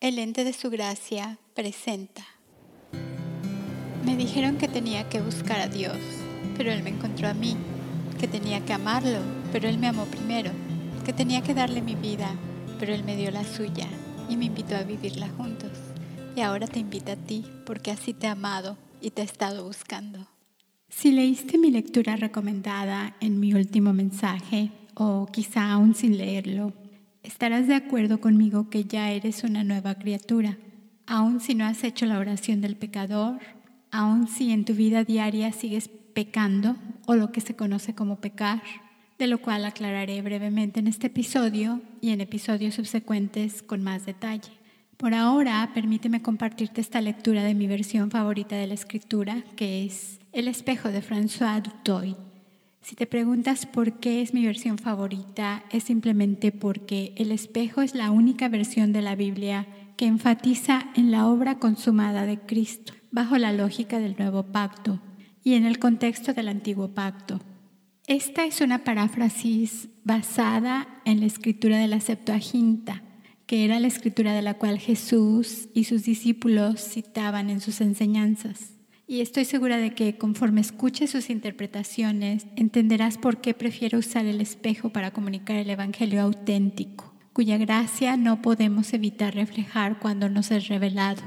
El ente de su gracia presenta. Me dijeron que tenía que buscar a Dios, pero Él me encontró a mí, que tenía que amarlo, pero Él me amó primero, que tenía que darle mi vida, pero Él me dio la suya y me invitó a vivirla juntos. Y ahora te invita a ti, porque así te ha amado y te ha estado buscando. Si leíste mi lectura recomendada en mi último mensaje, o quizá aún sin leerlo, estarás de acuerdo conmigo que ya eres una nueva criatura, aun si no has hecho la oración del pecador, aun si en tu vida diaria sigues pecando o lo que se conoce como pecar, de lo cual aclararé brevemente en este episodio y en episodios subsecuentes con más detalle. Por ahora, permíteme compartirte esta lectura de mi versión favorita de la escritura, que es El espejo de François Dutoy. Si te preguntas por qué es mi versión favorita, es simplemente porque El espejo es la única versión de la Biblia que enfatiza en la obra consumada de Cristo, bajo la lógica del nuevo pacto y en el contexto del antiguo pacto. Esta es una paráfrasis basada en la escritura de la Septuaginta, que era la escritura de la cual Jesús y sus discípulos citaban en sus enseñanzas. Y estoy segura de que conforme escuches sus interpretaciones, entenderás por qué prefiero usar el espejo para comunicar el Evangelio auténtico, cuya gracia no podemos evitar reflejar cuando nos es revelado.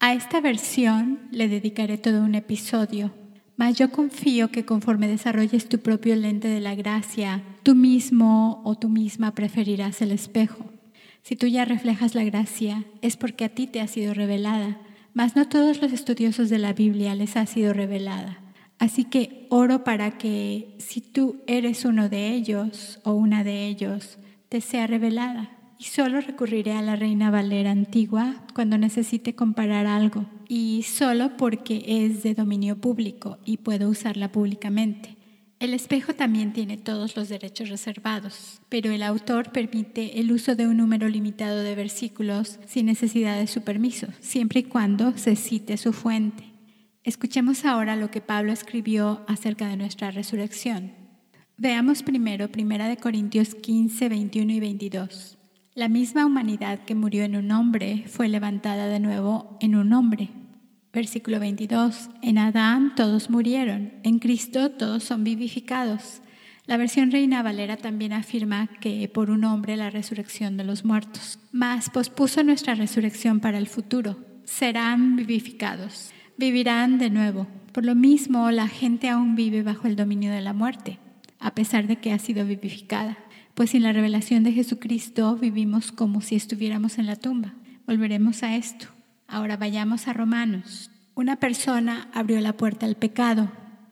A esta versión le dedicaré todo un episodio, mas yo confío que conforme desarrolles tu propio lente de la gracia, tú mismo o tú misma preferirás el espejo. Si tú ya reflejas la gracia, es porque a ti te ha sido revelada mas no todos los estudiosos de la Biblia les ha sido revelada. Así que oro para que si tú eres uno de ellos o una de ellos, te sea revelada. Y solo recurriré a la Reina Valera antigua cuando necesite comparar algo, y solo porque es de dominio público y puedo usarla públicamente. El espejo también tiene todos los derechos reservados, pero el autor permite el uso de un número limitado de versículos sin necesidad de su permiso, siempre y cuando se cite su fuente. Escuchemos ahora lo que Pablo escribió acerca de nuestra resurrección. Veamos primero 1 Corintios 15, 21 y 22. La misma humanidad que murió en un hombre fue levantada de nuevo en un hombre Versículo 22. En Adán todos murieron, en Cristo todos son vivificados. La versión Reina Valera también afirma que por un hombre la resurrección de los muertos, mas pospuso nuestra resurrección para el futuro. Serán vivificados, vivirán de nuevo. Por lo mismo, la gente aún vive bajo el dominio de la muerte, a pesar de que ha sido vivificada, pues sin la revelación de Jesucristo vivimos como si estuviéramos en la tumba. Volveremos a esto. Ahora vayamos a Romanos. Una persona abrió la puerta al pecado.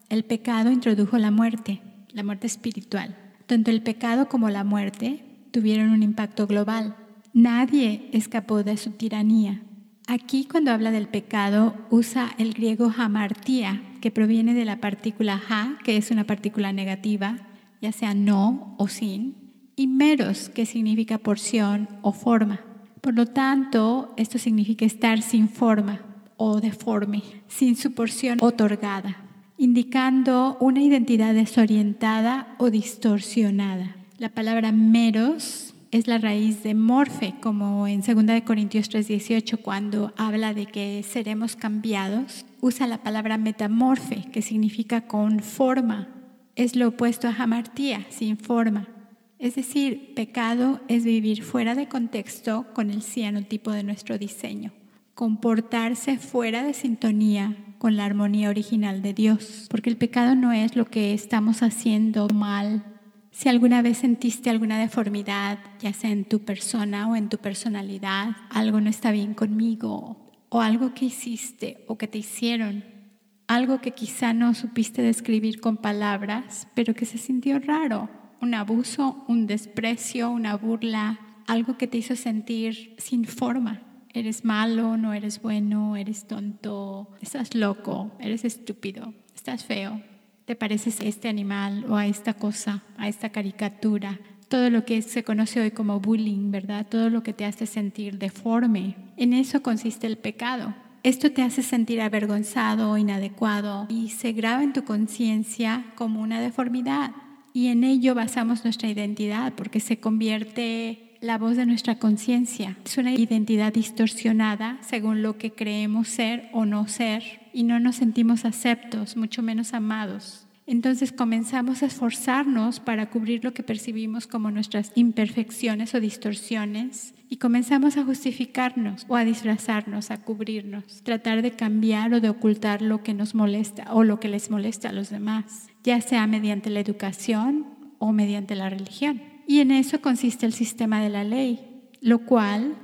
El pecado introdujo la muerte, la muerte espiritual. Tanto el pecado como la muerte tuvieron un impacto global. Nadie escapó de su tiranía. Aquí cuando habla del pecado usa el griego hamartía, que proviene de la partícula ha, que es una partícula negativa, ya sea no o sin, y meros, que significa porción o forma. Por lo tanto, esto significa estar sin forma o deforme, sin su porción otorgada, indicando una identidad desorientada o distorsionada. La palabra meros es la raíz de morfe, como en 2 Corintios 3:18, cuando habla de que seremos cambiados, usa la palabra metamorfe, que significa con forma. Es lo opuesto a jamartía, sin forma. Es decir, pecado es vivir fuera de contexto con el cianotipo de nuestro diseño, comportarse fuera de sintonía con la armonía original de Dios, porque el pecado no es lo que estamos haciendo mal. Si alguna vez sentiste alguna deformidad, ya sea en tu persona o en tu personalidad, algo no está bien conmigo, o algo que hiciste o que te hicieron, algo que quizá no supiste describir con palabras, pero que se sintió raro, un abuso, un desprecio, una burla, algo que te hizo sentir sin forma. Eres malo, no eres bueno, eres tonto, estás loco, eres estúpido, estás feo, te pareces a este animal o a esta cosa, a esta caricatura. Todo lo que se conoce hoy como bullying, ¿verdad? Todo lo que te hace sentir deforme. En eso consiste el pecado. Esto te hace sentir avergonzado inadecuado y se graba en tu conciencia como una deformidad y en ello basamos nuestra identidad porque se convierte la voz de nuestra conciencia. Es una identidad distorsionada según lo que creemos ser o no ser y no nos sentimos aceptos, mucho menos amados. Entonces comenzamos a esforzarnos para cubrir lo que percibimos como nuestras imperfecciones o distorsiones y comenzamos a justificarnos o a disfrazarnos, a cubrirnos, tratar de cambiar o de ocultar lo que nos molesta o lo que les molesta a los demás, ya sea mediante la educación o mediante la religión. Y en eso consiste el sistema de la ley, lo cual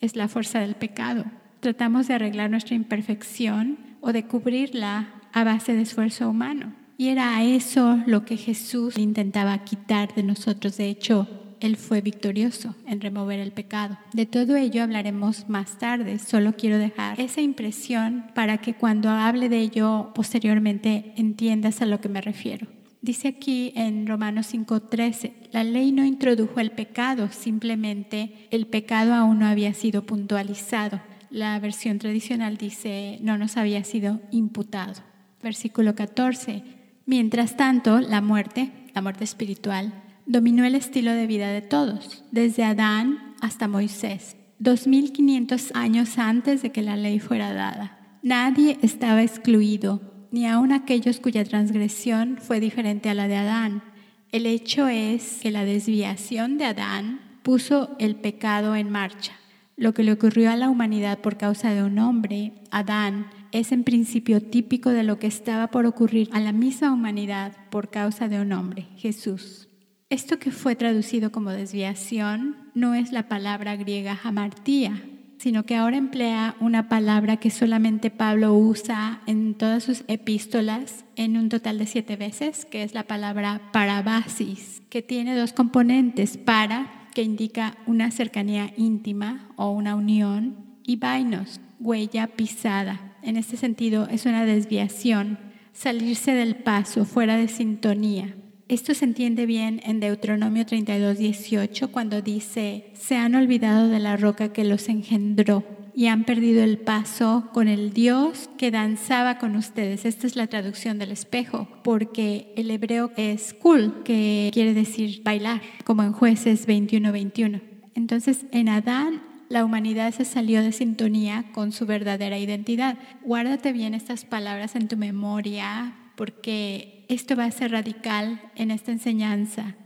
es la fuerza del pecado. Tratamos de arreglar nuestra imperfección o de cubrirla a base de esfuerzo humano. Y era eso lo que Jesús intentaba quitar de nosotros. De hecho, Él fue victorioso en remover el pecado. De todo ello hablaremos más tarde. Solo quiero dejar esa impresión para que cuando hable de ello posteriormente entiendas a lo que me refiero. Dice aquí en Romanos 5:13, la ley no introdujo el pecado, simplemente el pecado aún no había sido puntualizado. La versión tradicional dice no nos había sido imputado. Versículo 14, Mientras tanto, la muerte, la muerte espiritual, dominó el estilo de vida de todos, desde Adán hasta Moisés, 2500 años antes de que la ley fuera dada. Nadie estaba excluido, ni aun aquellos cuya transgresión fue diferente a la de Adán. El hecho es que la desviación de Adán puso el pecado en marcha. Lo que le ocurrió a la humanidad por causa de un hombre, Adán, es en principio típico de lo que estaba por ocurrir a la misma humanidad por causa de un hombre, Jesús. Esto que fue traducido como desviación no es la palabra griega hamartía, sino que ahora emplea una palabra que solamente Pablo usa en todas sus epístolas en un total de siete veces, que es la palabra parabasis, que tiene dos componentes, para, que indica una cercanía íntima o una unión, y vainos, huella pisada, en este sentido es una desviación, salirse del paso, fuera de sintonía. Esto se entiende bien en Deuteronomio 32, 18, cuando dice, se han olvidado de la roca que los engendró y han perdido el paso con el Dios que danzaba con ustedes. Esta es la traducción del espejo, porque el hebreo es kul, que quiere decir bailar, como en jueces 21, 21. Entonces, en Adán la humanidad se salió de sintonía con su verdadera identidad. Guárdate bien estas palabras en tu memoria porque esto va a ser radical en esta enseñanza.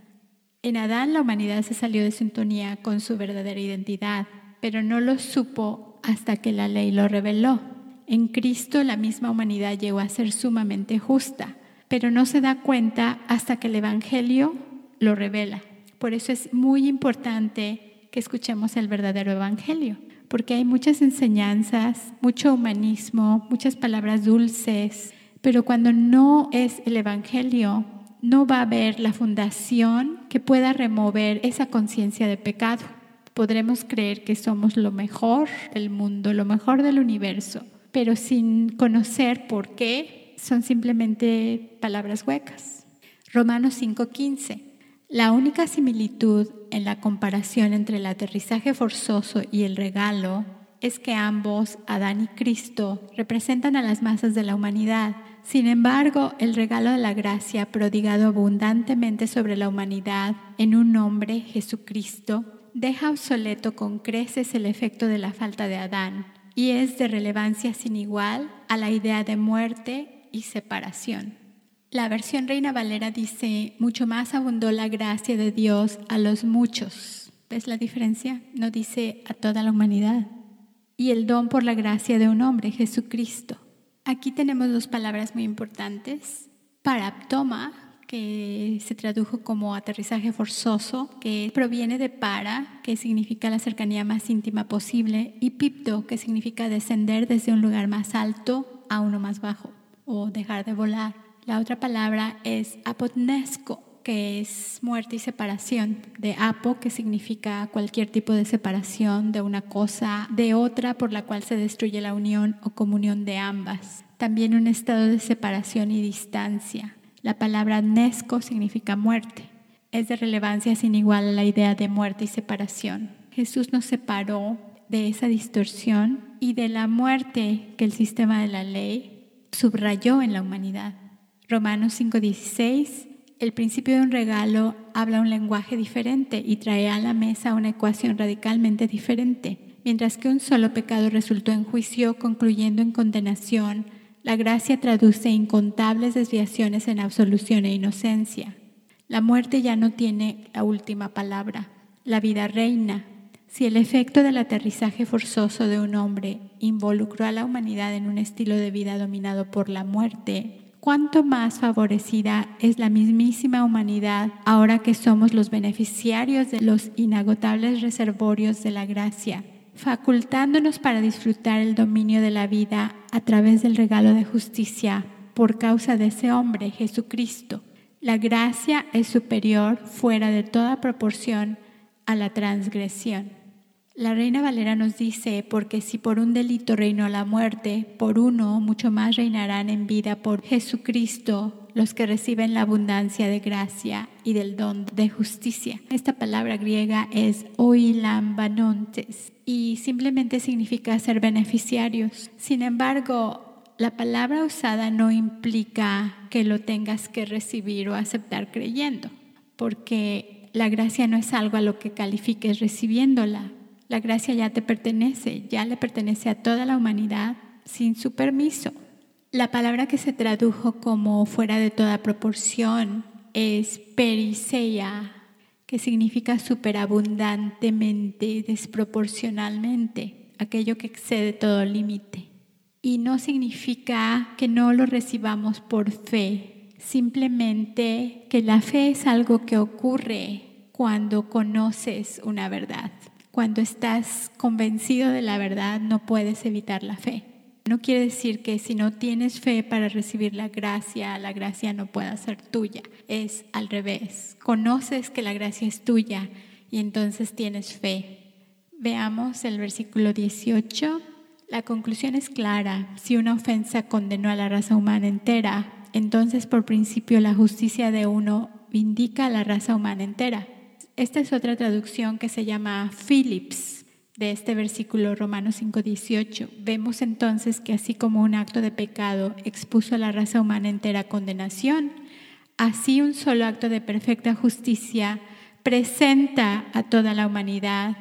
En Adán la humanidad se salió de sintonía con su verdadera identidad, pero no lo supo hasta que la ley lo reveló. En Cristo la misma humanidad llegó a ser sumamente justa, pero no se da cuenta hasta que el Evangelio lo revela. Por eso es muy importante que escuchemos el verdadero evangelio, porque hay muchas enseñanzas, mucho humanismo, muchas palabras dulces, pero cuando no es el evangelio, no va a haber la fundación que pueda remover esa conciencia de pecado. Podremos creer que somos lo mejor del mundo, lo mejor del universo, pero sin conocer por qué son simplemente palabras huecas. Romanos 5:15 la única similitud en la comparación entre el aterrizaje forzoso y el regalo es que ambos, Adán y Cristo, representan a las masas de la humanidad. Sin embargo, el regalo de la gracia prodigado abundantemente sobre la humanidad en un hombre, Jesucristo, deja obsoleto con creces el efecto de la falta de Adán y es de relevancia sin igual a la idea de muerte y separación. La versión Reina Valera dice, mucho más abundó la gracia de Dios a los muchos. ¿Ves la diferencia? No dice a toda la humanidad. Y el don por la gracia de un hombre, Jesucristo. Aquí tenemos dos palabras muy importantes. Paraptoma, que se tradujo como aterrizaje forzoso, que proviene de para, que significa la cercanía más íntima posible, y pipto, que significa descender desde un lugar más alto a uno más bajo, o dejar de volar. La otra palabra es apotnesco, que es muerte y separación, de apo, que significa cualquier tipo de separación de una cosa de otra por la cual se destruye la unión o comunión de ambas. También un estado de separación y distancia. La palabra nesco significa muerte. Es de relevancia sin igual a la idea de muerte y separación. Jesús nos separó de esa distorsión y de la muerte que el sistema de la ley subrayó en la humanidad. Romanos 5:16, El principio de un regalo habla un lenguaje diferente y trae a la mesa una ecuación radicalmente diferente. Mientras que un solo pecado resultó en juicio, concluyendo en condenación, la gracia traduce incontables desviaciones en absolución e inocencia. La muerte ya no tiene la última palabra. La vida reina. Si el efecto del aterrizaje forzoso de un hombre involucró a la humanidad en un estilo de vida dominado por la muerte, cuánto más favorecida es la mismísima humanidad ahora que somos los beneficiarios de los inagotables reservorios de la gracia, facultándonos para disfrutar el dominio de la vida a través del regalo de justicia por causa de ese hombre, Jesucristo. La gracia es superior fuera de toda proporción a la transgresión. La Reina Valera nos dice, porque si por un delito reinó la muerte, por uno mucho más reinarán en vida por Jesucristo los que reciben la abundancia de gracia y del don de justicia. Esta palabra griega es oilambanontes y simplemente significa ser beneficiarios. Sin embargo, la palabra usada no implica que lo tengas que recibir o aceptar creyendo, porque la gracia no es algo a lo que califiques recibiéndola, la gracia ya te pertenece, ya le pertenece a toda la humanidad sin su permiso. La palabra que se tradujo como fuera de toda proporción es periseia, que significa superabundantemente, desproporcionalmente, aquello que excede todo límite. Y no significa que no lo recibamos por fe, simplemente que la fe es algo que ocurre cuando conoces una verdad. Cuando estás convencido de la verdad no puedes evitar la fe. No quiere decir que si no tienes fe para recibir la gracia, la gracia no pueda ser tuya. Es al revés. Conoces que la gracia es tuya y entonces tienes fe. Veamos el versículo 18. La conclusión es clara. Si una ofensa condenó a la raza humana entera, entonces por principio la justicia de uno vindica a la raza humana entera. Esta es otra traducción que se llama Philips de este versículo Romanos 5:18. Vemos entonces que así como un acto de pecado expuso a la raza humana entera a condenación, así un solo acto de perfecta justicia presenta a toda la humanidad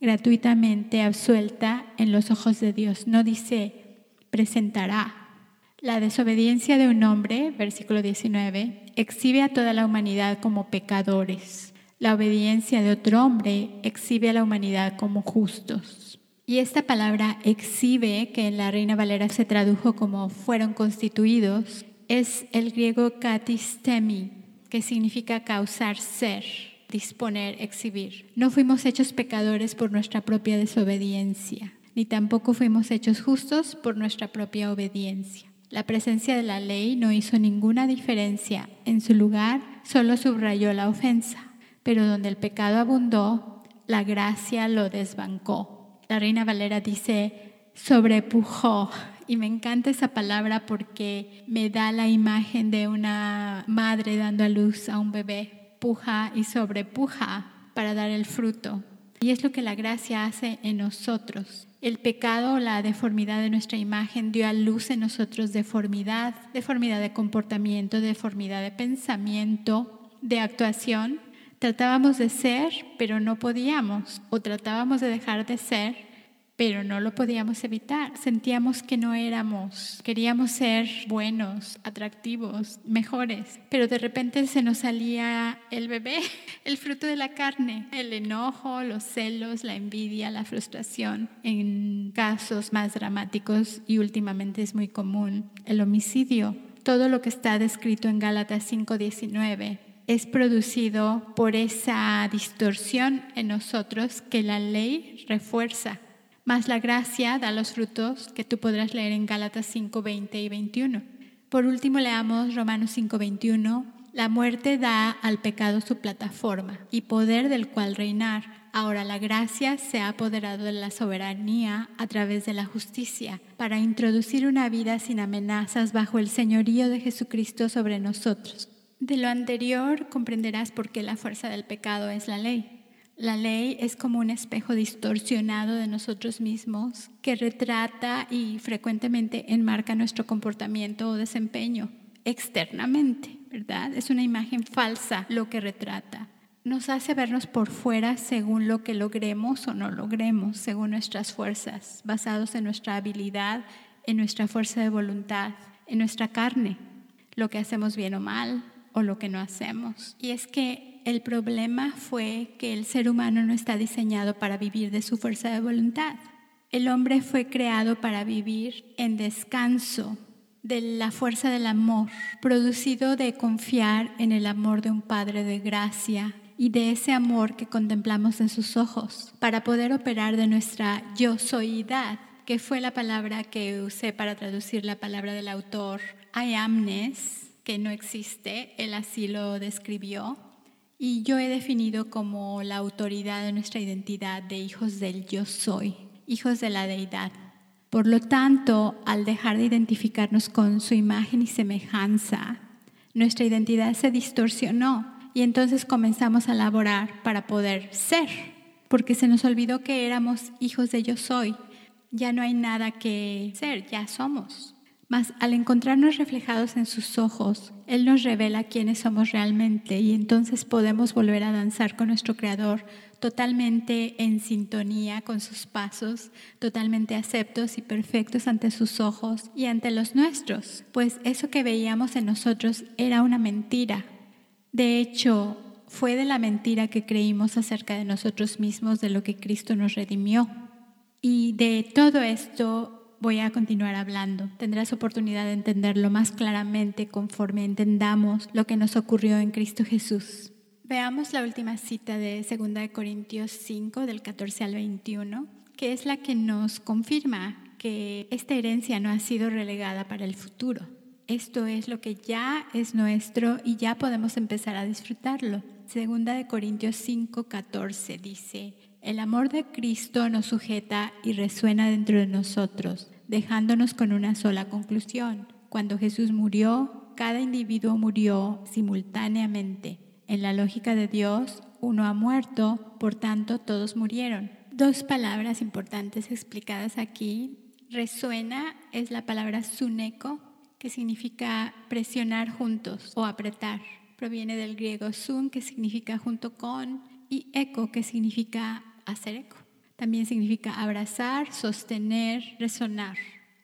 gratuitamente absuelta en los ojos de Dios. No dice presentará. La desobediencia de un hombre, versículo 19, exhibe a toda la humanidad como pecadores. La obediencia de otro hombre exhibe a la humanidad como justos. Y esta palabra exhibe, que en la Reina Valera se tradujo como fueron constituidos, es el griego katistemi, que significa causar ser, disponer, exhibir. No fuimos hechos pecadores por nuestra propia desobediencia, ni tampoco fuimos hechos justos por nuestra propia obediencia. La presencia de la ley no hizo ninguna diferencia. En su lugar, solo subrayó la ofensa pero donde el pecado abundó, la gracia lo desbancó. La Reina Valera dice, sobrepujó. Y me encanta esa palabra porque me da la imagen de una madre dando a luz a un bebé. Puja y sobrepuja para dar el fruto. Y es lo que la gracia hace en nosotros. El pecado, la deformidad de nuestra imagen dio a luz en nosotros deformidad, deformidad de comportamiento, deformidad de pensamiento, de actuación, Tratábamos de ser, pero no podíamos, o tratábamos de dejar de ser, pero no lo podíamos evitar. Sentíamos que no éramos, queríamos ser buenos, atractivos, mejores, pero de repente se nos salía el bebé, el fruto de la carne, el enojo, los celos, la envidia, la frustración. En casos más dramáticos y últimamente es muy común, el homicidio. Todo lo que está descrito en Gálatas 5:19 es producido por esa distorsión en nosotros que la ley refuerza. Más la gracia da los frutos que tú podrás leer en Gálatas 5, 20 y 21. Por último, leamos Romanos 5, 21. La muerte da al pecado su plataforma y poder del cual reinar. Ahora la gracia se ha apoderado de la soberanía a través de la justicia para introducir una vida sin amenazas bajo el señorío de Jesucristo sobre nosotros. De lo anterior comprenderás por qué la fuerza del pecado es la ley. La ley es como un espejo distorsionado de nosotros mismos que retrata y frecuentemente enmarca nuestro comportamiento o desempeño. externamente, ¿verdad? Es una imagen falsa lo que retrata. Nos hace vernos por fuera según lo que logremos o no logremos, según nuestras fuerzas, basados en nuestra habilidad, en nuestra fuerza de voluntad, en nuestra carne, lo que hacemos bien o mal o lo que no hacemos. Y es que el problema fue que el ser humano no está diseñado para vivir de su fuerza de voluntad. El hombre fue creado para vivir en descanso de la fuerza del amor, producido de confiar en el amor de un Padre de gracia y de ese amor que contemplamos en sus ojos, para poder operar de nuestra yo soyidad, que fue la palabra que usé para traducir la palabra del autor I amness, que no existe, él así lo describió, y yo he definido como la autoridad de nuestra identidad de hijos del yo soy, hijos de la deidad. Por lo tanto, al dejar de identificarnos con su imagen y semejanza, nuestra identidad se distorsionó y entonces comenzamos a laborar para poder ser, porque se nos olvidó que éramos hijos de yo soy. Ya no hay nada que ser, ya somos. Mas al encontrarnos reflejados en sus ojos, Él nos revela quiénes somos realmente y entonces podemos volver a danzar con nuestro Creador totalmente en sintonía con sus pasos, totalmente aceptos y perfectos ante sus ojos y ante los nuestros, pues eso que veíamos en nosotros era una mentira. De hecho, fue de la mentira que creímos acerca de nosotros mismos de lo que Cristo nos redimió. Y de todo esto voy a continuar hablando. Tendrás oportunidad de entenderlo más claramente conforme entendamos lo que nos ocurrió en Cristo Jesús. Veamos la última cita de 2 Corintios 5 del 14 al 21, que es la que nos confirma que esta herencia no ha sido relegada para el futuro. Esto es lo que ya es nuestro y ya podemos empezar a disfrutarlo. Segunda de Corintios 5, 14 dice, el amor de Cristo nos sujeta y resuena dentro de nosotros, dejándonos con una sola conclusión. Cuando Jesús murió, cada individuo murió simultáneamente. En la lógica de Dios, uno ha muerto, por tanto todos murieron. Dos palabras importantes explicadas aquí. Resuena es la palabra suneco, que significa presionar juntos o apretar. Proviene del griego sun, que significa junto con, y eco, que significa hacer eco. También significa abrazar, sostener, resonar.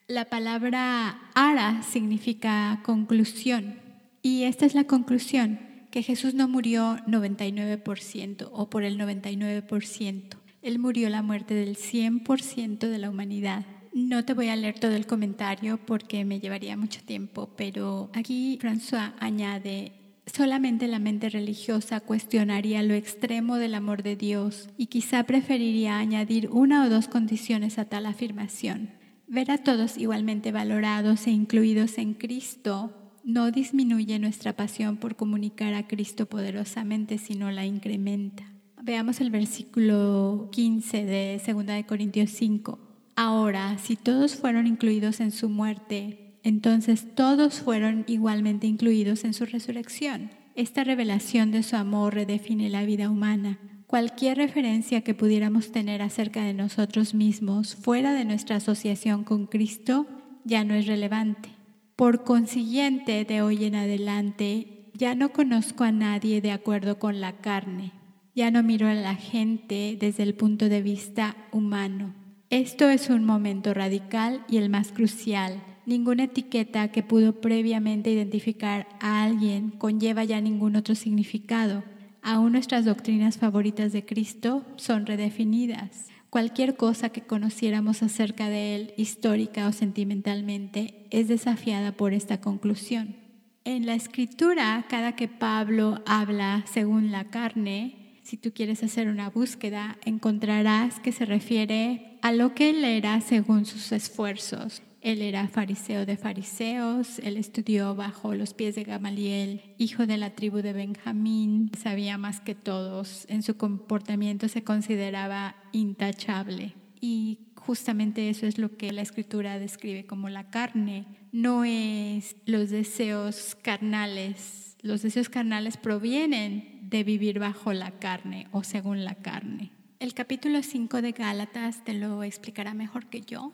La palabra ara significa conclusión. Y esta es la conclusión, que Jesús no murió 99% o por el 99%. Él murió la muerte del 100% de la humanidad. No te voy a leer todo el comentario porque me llevaría mucho tiempo, pero aquí François añade, Solamente la mente religiosa cuestionaría lo extremo del amor de Dios y quizá preferiría añadir una o dos condiciones a tal afirmación. Ver a todos igualmente valorados e incluidos en Cristo no disminuye nuestra pasión por comunicar a Cristo poderosamente, sino la incrementa. Veamos el versículo 15 de 2 de Corintios 5. Ahora, si todos fueron incluidos en su muerte, entonces todos fueron igualmente incluidos en su resurrección. Esta revelación de su amor redefine la vida humana. Cualquier referencia que pudiéramos tener acerca de nosotros mismos fuera de nuestra asociación con Cristo ya no es relevante. Por consiguiente, de hoy en adelante, ya no conozco a nadie de acuerdo con la carne. Ya no miro a la gente desde el punto de vista humano. Esto es un momento radical y el más crucial Ninguna etiqueta que pudo previamente identificar a alguien conlleva ya ningún otro significado. Aún nuestras doctrinas favoritas de Cristo son redefinidas. Cualquier cosa que conociéramos acerca de Él, histórica o sentimentalmente, es desafiada por esta conclusión. En la escritura, cada que Pablo habla según la carne, si tú quieres hacer una búsqueda, encontrarás que se refiere a lo que él era según sus esfuerzos. Él era fariseo de fariseos, él estudió bajo los pies de Gamaliel, hijo de la tribu de Benjamín, sabía más que todos, en su comportamiento se consideraba intachable. Y justamente eso es lo que la escritura describe como la carne, no es los deseos carnales. Los deseos carnales provienen de vivir bajo la carne o según la carne. El capítulo 5 de Gálatas te lo explicará mejor que yo.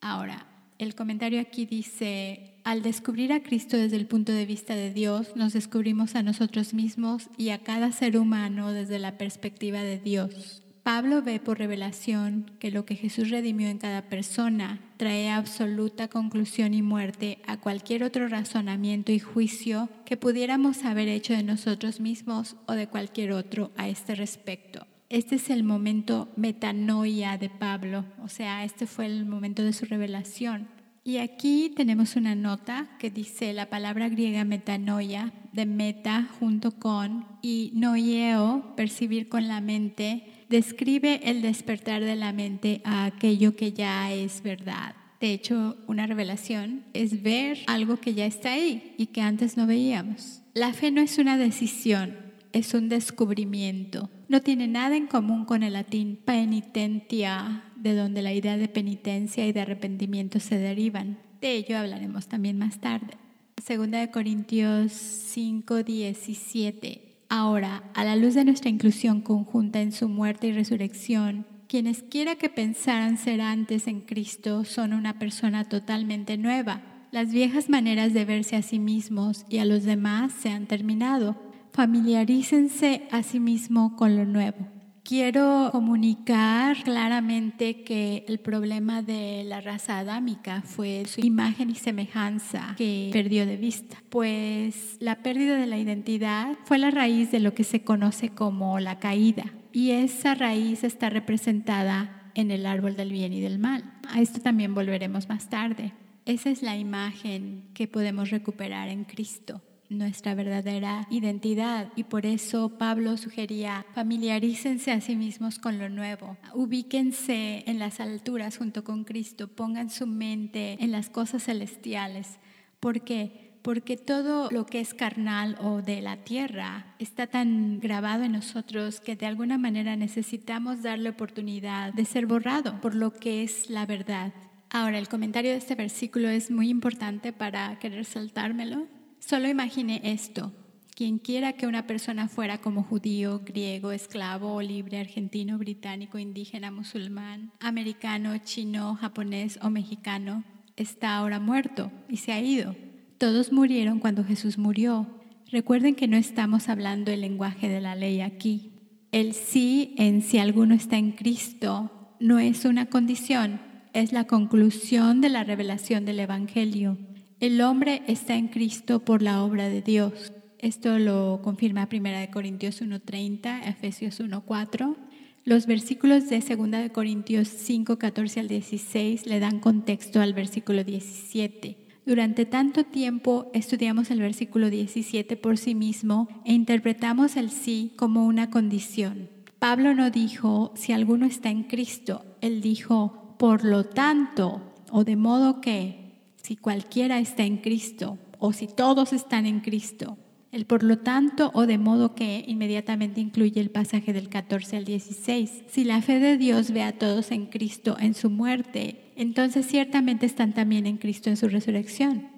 Ahora, el comentario aquí dice, al descubrir a Cristo desde el punto de vista de Dios, nos descubrimos a nosotros mismos y a cada ser humano desde la perspectiva de Dios. Pablo ve por revelación que lo que Jesús redimió en cada persona trae absoluta conclusión y muerte a cualquier otro razonamiento y juicio que pudiéramos haber hecho de nosotros mismos o de cualquier otro a este respecto. Este es el momento metanoia de Pablo, o sea, este fue el momento de su revelación. Y aquí tenemos una nota que dice la palabra griega metanoia, de meta junto con, y noieo, percibir con la mente, describe el despertar de la mente a aquello que ya es verdad. De hecho, una revelación es ver algo que ya está ahí y que antes no veíamos. La fe no es una decisión, es un descubrimiento. No tiene nada en común con el latín penitentia, de donde la idea de penitencia y de arrepentimiento se derivan. De ello hablaremos también más tarde. Segunda de Corintios 5, 17. Ahora, a la luz de nuestra inclusión conjunta en su muerte y resurrección, quienes quiera que pensaran ser antes en Cristo son una persona totalmente nueva. Las viejas maneras de verse a sí mismos y a los demás se han terminado. Familiarícense a sí mismo con lo nuevo. Quiero comunicar claramente que el problema de la raza adámica fue su imagen y semejanza que perdió de vista, pues la pérdida de la identidad fue la raíz de lo que se conoce como la caída y esa raíz está representada en el árbol del bien y del mal. A esto también volveremos más tarde. Esa es la imagen que podemos recuperar en Cristo nuestra verdadera identidad y por eso Pablo sugería familiarícense a sí mismos con lo nuevo, ubíquense en las alturas junto con Cristo, pongan su mente en las cosas celestiales. ¿Por qué? Porque todo lo que es carnal o de la tierra está tan grabado en nosotros que de alguna manera necesitamos darle oportunidad de ser borrado por lo que es la verdad. Ahora, el comentario de este versículo es muy importante para querer saltármelo Solo imagine esto. Quien quiera que una persona fuera como judío, griego, esclavo o libre, argentino, británico, indígena, musulmán, americano, chino, japonés o mexicano, está ahora muerto y se ha ido. Todos murieron cuando Jesús murió. Recuerden que no estamos hablando el lenguaje de la ley aquí. El sí en si alguno está en Cristo no es una condición, es la conclusión de la revelación del Evangelio. El hombre está en Cristo por la obra de Dios. Esto lo confirma 1 Corintios 1.30, Efesios 1.4. Los versículos de 2 Corintios 5, 14 al 16 le dan contexto al versículo 17. Durante tanto tiempo estudiamos el versículo 17 por sí mismo e interpretamos el sí como una condición. Pablo no dijo, si alguno está en Cristo, él dijo, por lo tanto, o de modo que, si cualquiera está en Cristo o si todos están en Cristo. El por lo tanto o de modo que inmediatamente incluye el pasaje del 14 al 16. Si la fe de Dios ve a todos en Cristo en su muerte, entonces ciertamente están también en Cristo en su resurrección.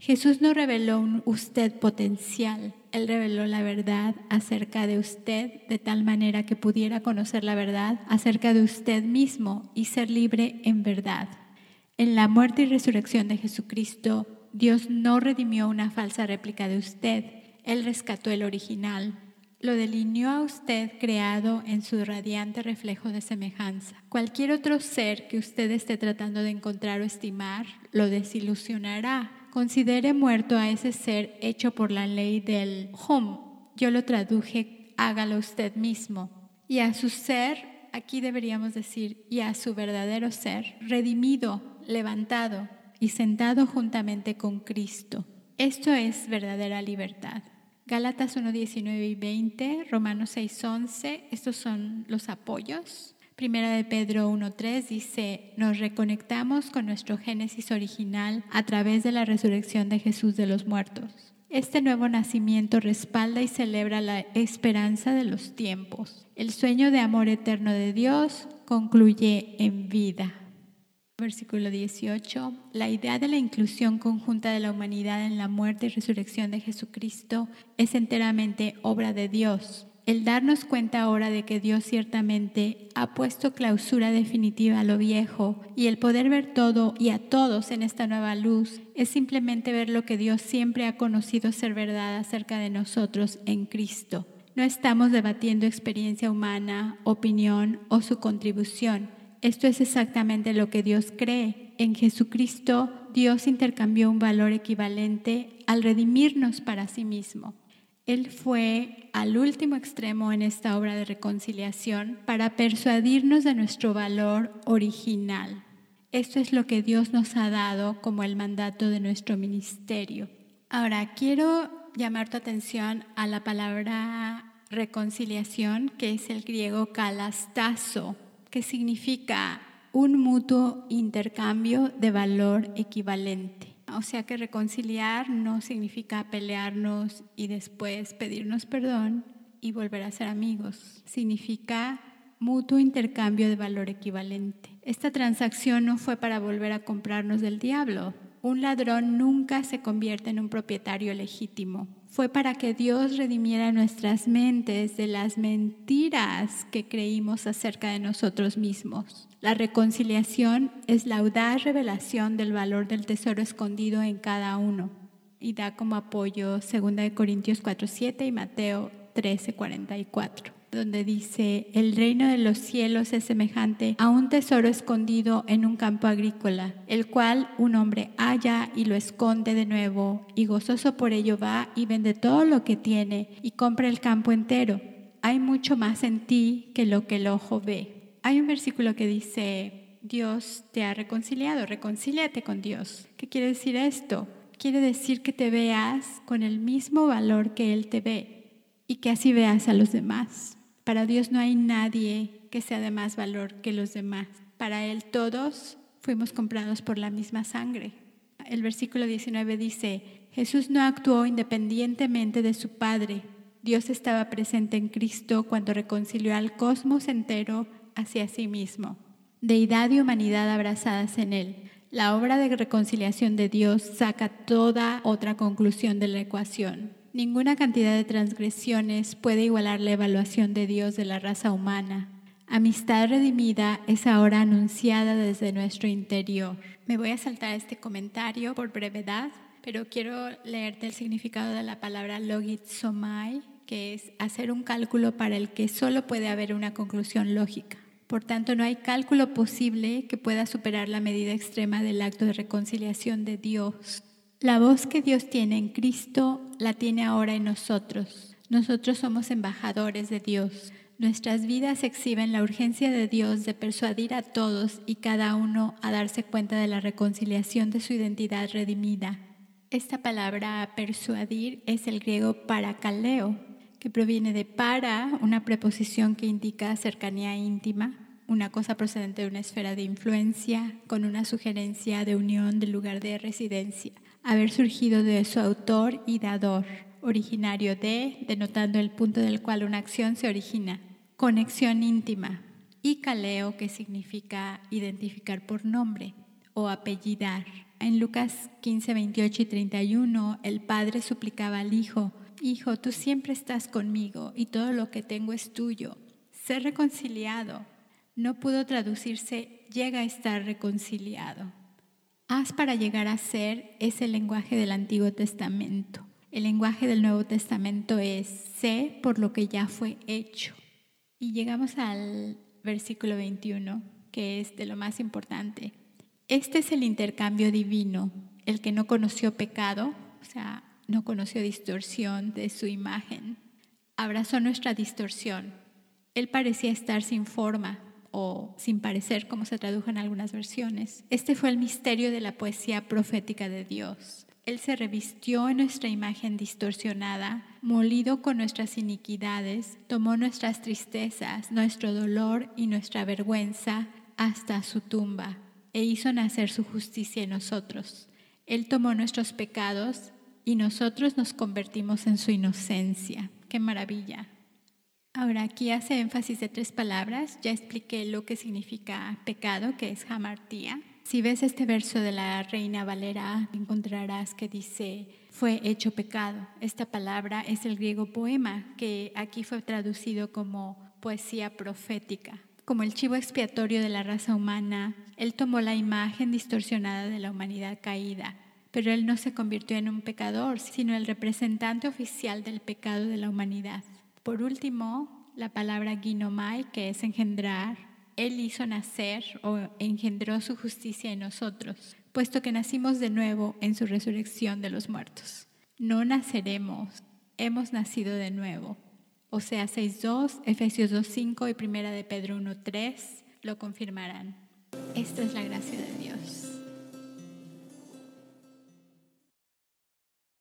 Jesús no reveló un usted potencial, Él reveló la verdad acerca de usted de tal manera que pudiera conocer la verdad acerca de usted mismo y ser libre en verdad. En la muerte y resurrección de Jesucristo, Dios no redimió una falsa réplica de usted, Él rescató el original, lo delineó a usted creado en su radiante reflejo de semejanza. Cualquier otro ser que usted esté tratando de encontrar o estimar, lo desilusionará. Considere muerto a ese ser hecho por la ley del home. Yo lo traduje, hágalo usted mismo. Y a su ser, aquí deberíamos decir, y a su verdadero ser, redimido levantado y sentado juntamente con Cristo. Esto es verdadera libertad. Gálatas 1, 19 y 20, Romanos 6, 11, estos son los apoyos. Primera de Pedro 1.3 dice, nos reconectamos con nuestro génesis original a través de la resurrección de Jesús de los muertos. Este nuevo nacimiento respalda y celebra la esperanza de los tiempos. El sueño de amor eterno de Dios concluye en vida. Versículo 18. La idea de la inclusión conjunta de la humanidad en la muerte y resurrección de Jesucristo es enteramente obra de Dios. El darnos cuenta ahora de que Dios ciertamente ha puesto clausura definitiva a lo viejo y el poder ver todo y a todos en esta nueva luz es simplemente ver lo que Dios siempre ha conocido ser verdad acerca de nosotros en Cristo. No estamos debatiendo experiencia humana, opinión o su contribución. Esto es exactamente lo que Dios cree. En Jesucristo Dios intercambió un valor equivalente al redimirnos para sí mismo. Él fue al último extremo en esta obra de reconciliación para persuadirnos de nuestro valor original. Esto es lo que Dios nos ha dado como el mandato de nuestro ministerio. Ahora, quiero llamar tu atención a la palabra reconciliación, que es el griego kalastazo, que significa un mutuo intercambio de valor equivalente. O sea que reconciliar no significa pelearnos y después pedirnos perdón y volver a ser amigos. Significa mutuo intercambio de valor equivalente. Esta transacción no fue para volver a comprarnos del diablo. Un ladrón nunca se convierte en un propietario legítimo fue para que Dios redimiera nuestras mentes de las mentiras que creímos acerca de nosotros mismos. La reconciliación es la audaz revelación del valor del tesoro escondido en cada uno y da como apoyo 2 Corintios 4:7 y Mateo 13:44 donde dice, el reino de los cielos es semejante a un tesoro escondido en un campo agrícola, el cual un hombre halla y lo esconde de nuevo, y gozoso por ello va y vende todo lo que tiene y compra el campo entero. Hay mucho más en ti que lo que el ojo ve. Hay un versículo que dice, Dios te ha reconciliado, reconcíliate con Dios. ¿Qué quiere decir esto? Quiere decir que te veas con el mismo valor que Él te ve y que así veas a los demás. Para Dios no hay nadie que sea de más valor que los demás. Para Él todos fuimos comprados por la misma sangre. El versículo 19 dice, Jesús no actuó independientemente de su Padre. Dios estaba presente en Cristo cuando reconcilió al cosmos entero hacia sí mismo. Deidad y humanidad abrazadas en Él. La obra de reconciliación de Dios saca toda otra conclusión de la ecuación. Ninguna cantidad de transgresiones puede igualar la evaluación de Dios de la raza humana. Amistad redimida es ahora anunciada desde nuestro interior. Me voy a saltar este comentario por brevedad, pero quiero leerte el significado de la palabra logizomai, que es hacer un cálculo para el que solo puede haber una conclusión lógica. Por tanto, no hay cálculo posible que pueda superar la medida extrema del acto de reconciliación de Dios la voz que Dios tiene en Cristo la tiene ahora en nosotros. Nosotros somos embajadores de Dios. Nuestras vidas exhiben la urgencia de Dios de persuadir a todos y cada uno a darse cuenta de la reconciliación de su identidad redimida. Esta palabra persuadir es el griego parakaleo, que proviene de para, una preposición que indica cercanía íntima, una cosa procedente de una esfera de influencia, con una sugerencia de unión del lugar de residencia haber surgido de su autor y dador, originario de, denotando el punto del cual una acción se origina, conexión íntima, y caleo, que significa identificar por nombre o apellidar. En Lucas 15, 28 y 31, el padre suplicaba al hijo, Hijo, tú siempre estás conmigo y todo lo que tengo es tuyo. Ser reconciliado no pudo traducirse llega a estar reconciliado. Haz para llegar a ser es el lenguaje del Antiguo Testamento. El lenguaje del Nuevo Testamento es sé por lo que ya fue hecho. Y llegamos al versículo 21, que es de lo más importante. Este es el intercambio divino, el que no conoció pecado, o sea, no conoció distorsión de su imagen, abrazó nuestra distorsión. Él parecía estar sin forma, o sin parecer, como se tradujo en algunas versiones. Este fue el misterio de la poesía profética de Dios. Él se revistió en nuestra imagen distorsionada, molido con nuestras iniquidades, tomó nuestras tristezas, nuestro dolor y nuestra vergüenza hasta su tumba e hizo nacer su justicia en nosotros. Él tomó nuestros pecados y nosotros nos convertimos en su inocencia. ¡Qué maravilla! Ahora aquí hace énfasis de tres palabras. Ya expliqué lo que significa pecado, que es hamartía. Si ves este verso de la Reina Valera, encontrarás que dice, fue hecho pecado. Esta palabra es el griego poema, que aquí fue traducido como poesía profética. Como el chivo expiatorio de la raza humana, Él tomó la imagen distorsionada de la humanidad caída, pero Él no se convirtió en un pecador, sino el representante oficial del pecado de la humanidad. Por último, la palabra ginomai, que es engendrar, Él hizo nacer o engendró su justicia en nosotros, puesto que nacimos de nuevo en su resurrección de los muertos. No naceremos, hemos nacido de nuevo. O sea, 6.2, Efesios 2.5 y Primera de Pedro 1.3 lo confirmarán. Esta es la gracia de Dios.